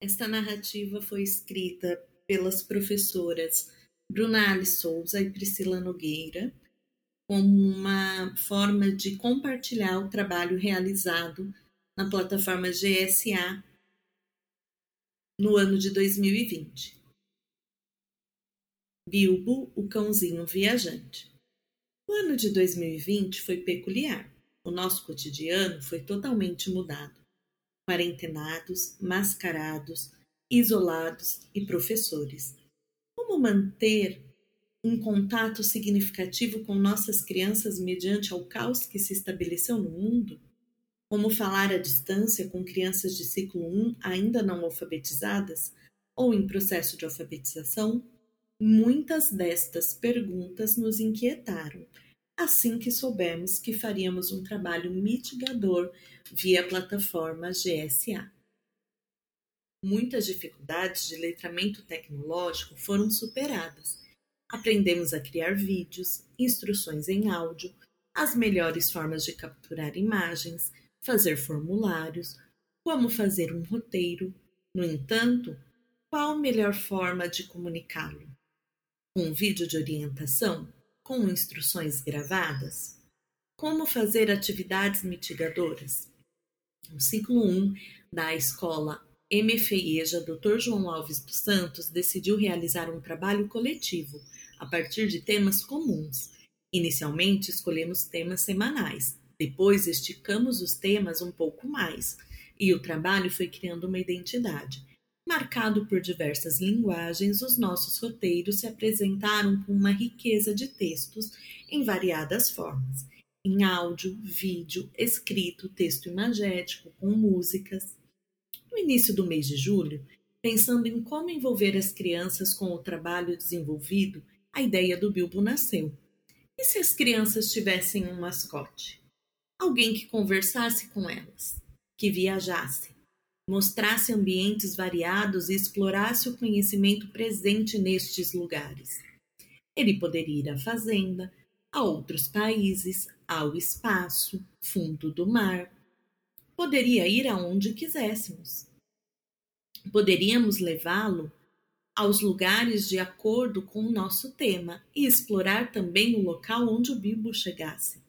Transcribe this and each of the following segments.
Esta narrativa foi escrita pelas professoras Bruna Alice Souza e Priscila Nogueira, como uma forma de compartilhar o trabalho realizado na plataforma GSA no ano de 2020. Bilbo, o cãozinho viajante. O ano de 2020 foi peculiar. O nosso cotidiano foi totalmente mudado quarentenados, mascarados, isolados e professores. Como manter um contato significativo com nossas crianças mediante ao caos que se estabeleceu no mundo? Como falar à distância com crianças de ciclo 1 ainda não alfabetizadas ou em processo de alfabetização? Muitas destas perguntas nos inquietaram assim que soubemos que faríamos um trabalho mitigador via plataforma GSA. Muitas dificuldades de letramento tecnológico foram superadas. Aprendemos a criar vídeos, instruções em áudio, as melhores formas de capturar imagens, fazer formulários, como fazer um roteiro. No entanto, qual a melhor forma de comunicá-lo? Um vídeo de orientação? Com instruções gravadas? Como fazer atividades mitigadoras? O ciclo 1 da escola MFIEJA Dr. João Alves dos Santos decidiu realizar um trabalho coletivo a partir de temas comuns. Inicialmente escolhemos temas semanais, depois esticamos os temas um pouco mais e o trabalho foi criando uma identidade. Marcado por diversas linguagens, os nossos roteiros se apresentaram com uma riqueza de textos em variadas formas, em áudio, vídeo, escrito, texto imagético, com músicas. No início do mês de julho, pensando em como envolver as crianças com o trabalho desenvolvido, a ideia do Bilbo nasceu. E se as crianças tivessem um mascote? Alguém que conversasse com elas, que viajasse, mostrasse ambientes variados e explorasse o conhecimento presente nestes lugares. Ele poderia ir à fazenda, a outros países, ao espaço, fundo do mar. Poderia ir aonde quiséssemos. Poderíamos levá-lo aos lugares de acordo com o nosso tema e explorar também o local onde o Bilbo chegasse.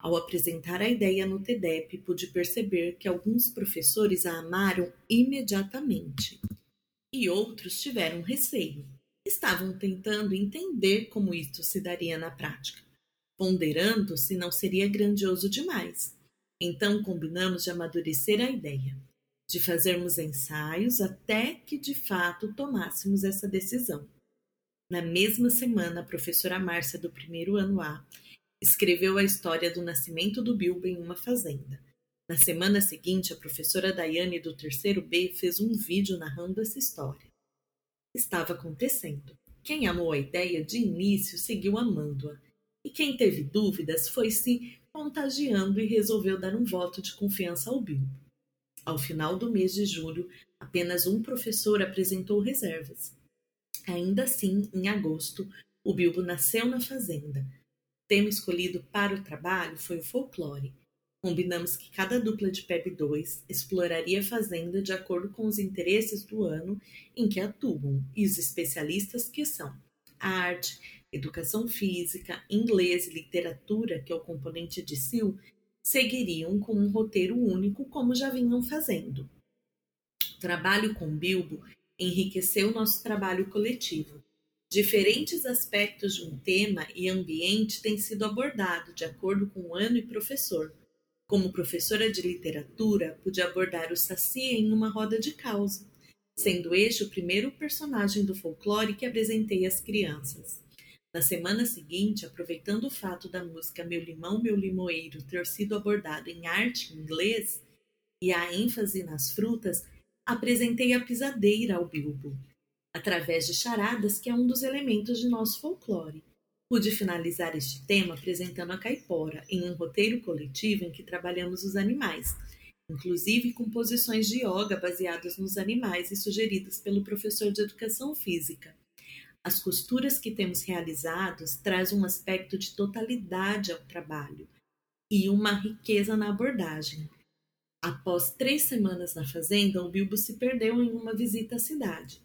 Ao apresentar a ideia no TEDEP, pude perceber que alguns professores a amaram imediatamente e outros tiveram receio. Estavam tentando entender como isto se daria na prática, ponderando se não seria grandioso demais. Então combinamos de amadurecer a ideia, de fazermos ensaios até que de fato tomássemos essa decisão. Na mesma semana, a professora Márcia do primeiro ano A Escreveu a história do nascimento do Bilbo em uma fazenda. Na semana seguinte, a professora Daiane do terceiro B fez um vídeo narrando essa história. Estava acontecendo. Quem amou a ideia de início seguiu amando-a, e quem teve dúvidas foi se contagiando e resolveu dar um voto de confiança ao Bilbo. Ao final do mês de julho, apenas um professor apresentou reservas. Ainda assim, em agosto, o Bilbo nasceu na fazenda, tema escolhido para o trabalho foi o folclore. Combinamos que cada dupla de PEB 2 exploraria a fazenda de acordo com os interesses do ano em que atuam e os especialistas que são arte, educação física, inglês e literatura, que é o componente de SIL, seguiriam com um roteiro único como já vinham fazendo. O trabalho com Bilbo enriqueceu nosso trabalho coletivo Diferentes aspectos de um tema e ambiente têm sido abordados de acordo com o ano e professor. Como professora de literatura, pude abordar o Saci em uma roda de causa, sendo este o primeiro personagem do folclore que apresentei às crianças. Na semana seguinte, aproveitando o fato da música Meu Limão, Meu Limoeiro ter sido abordado em arte em inglês e a ênfase nas frutas, apresentei a pisadeira ao Bilbo, através de charadas, que é um dos elementos de nosso folclore. Pude finalizar este tema apresentando a caipora, em um roteiro coletivo em que trabalhamos os animais, inclusive com posições de yoga baseadas nos animais e sugeridas pelo professor de educação física. As costuras que temos realizados trazem um aspecto de totalidade ao trabalho e uma riqueza na abordagem. Após três semanas na fazenda, o Bilbo se perdeu em uma visita à cidade.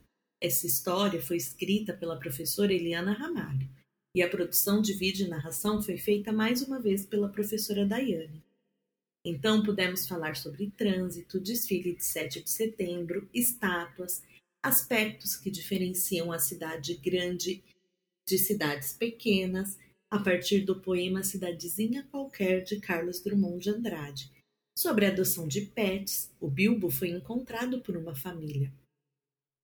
Essa história foi escrita pela professora Eliana Ramalho e a produção de vídeo e narração foi feita mais uma vez pela professora Daiane. Então pudemos falar sobre trânsito, desfile de 7 de setembro, estátuas, aspectos que diferenciam a cidade grande de cidades pequenas, a partir do poema Cidadezinha Qualquer de Carlos Drummond de Andrade. Sobre a adoção de pets, o Bilbo foi encontrado por uma família.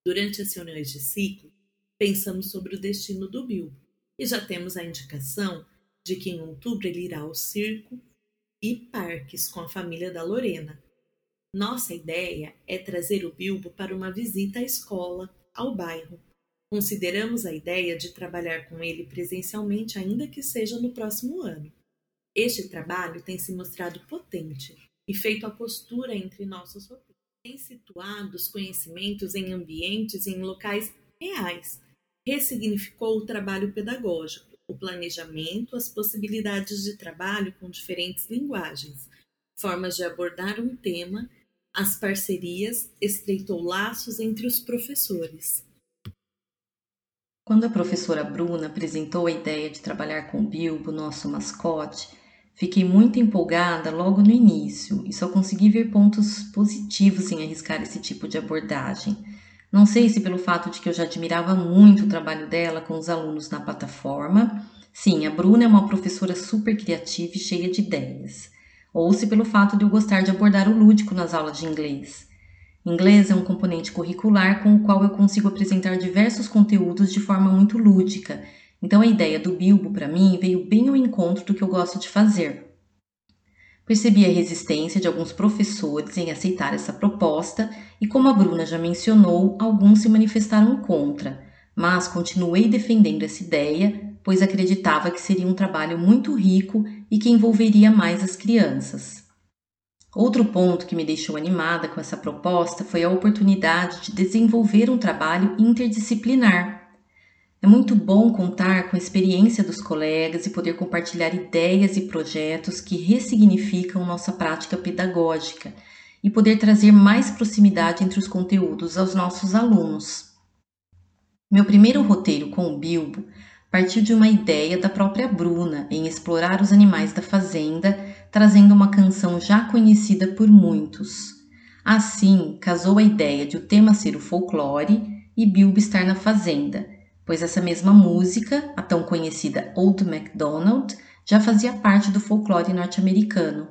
Durante as reuniões de ciclo, pensamos sobre o destino do Bilbo e já temos a indicação de que em outubro ele irá ao circo e parques com a família da Lorena. Nossa ideia é trazer o Bilbo para uma visita à escola, ao bairro. Consideramos a ideia de trabalhar com ele presencialmente, ainda que seja no próximo ano. Este trabalho tem se mostrado potente e feito a costura entre nossos roteiros tem situado os conhecimentos em ambientes e em locais reais, ressignificou o trabalho pedagógico, o planejamento, as possibilidades de trabalho com diferentes linguagens, formas de abordar um tema, as parcerias, estreitou laços entre os professores. Quando a professora Bruna apresentou a ideia de trabalhar com Bilbo, nosso mascote, Fiquei muito empolgada logo no início e só consegui ver pontos positivos em arriscar esse tipo de abordagem. Não sei se pelo fato de que eu já admirava muito o trabalho dela com os alunos na plataforma. Sim, a Bruna é uma professora super criativa e cheia de ideias. Ou se pelo fato de eu gostar de abordar o lúdico nas aulas de inglês. Inglês é um componente curricular com o qual eu consigo apresentar diversos conteúdos de forma muito lúdica então a ideia do Bilbo para mim veio bem ao encontro do que eu gosto de fazer. Percebi a resistência de alguns professores em aceitar essa proposta e, como a Bruna já mencionou, alguns se manifestaram contra, mas continuei defendendo essa ideia, pois acreditava que seria um trabalho muito rico e que envolveria mais as crianças. Outro ponto que me deixou animada com essa proposta foi a oportunidade de desenvolver um trabalho interdisciplinar é muito bom contar com a experiência dos colegas e poder compartilhar ideias e projetos que ressignificam nossa prática pedagógica e poder trazer mais proximidade entre os conteúdos aos nossos alunos. Meu primeiro roteiro com o Bilbo partiu de uma ideia da própria Bruna em explorar os animais da fazenda, trazendo uma canção já conhecida por muitos. Assim, casou a ideia de o tema ser o folclore e Bilbo estar na fazenda pois essa mesma música, a tão conhecida Old MacDonald, já fazia parte do folclore norte-americano.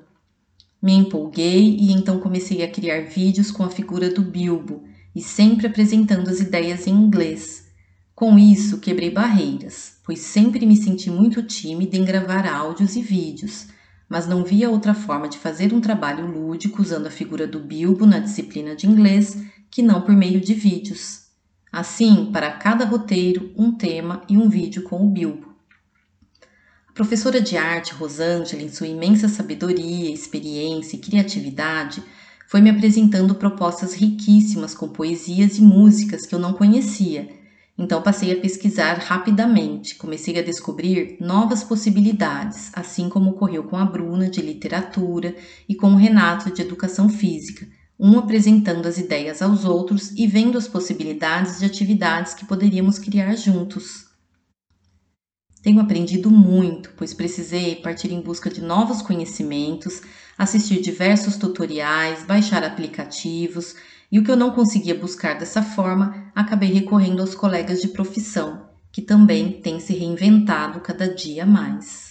Me empolguei e então comecei a criar vídeos com a figura do Bilbo e sempre apresentando as ideias em inglês. Com isso, quebrei barreiras, pois sempre me senti muito tímida em gravar áudios e vídeos, mas não via outra forma de fazer um trabalho lúdico usando a figura do Bilbo na disciplina de inglês que não por meio de vídeos. Assim, para cada roteiro, um tema e um vídeo com o Bilbo. A professora de arte Rosângela, em sua imensa sabedoria, experiência e criatividade, foi me apresentando propostas riquíssimas com poesias e músicas que eu não conhecia. Então passei a pesquisar rapidamente, comecei a descobrir novas possibilidades, assim como ocorreu com a Bruna de literatura e com o Renato de educação física um apresentando as ideias aos outros e vendo as possibilidades de atividades que poderíamos criar juntos. Tenho aprendido muito, pois precisei partir em busca de novos conhecimentos, assistir diversos tutoriais, baixar aplicativos, e o que eu não conseguia buscar dessa forma, acabei recorrendo aos colegas de profissão, que também têm se reinventado cada dia mais.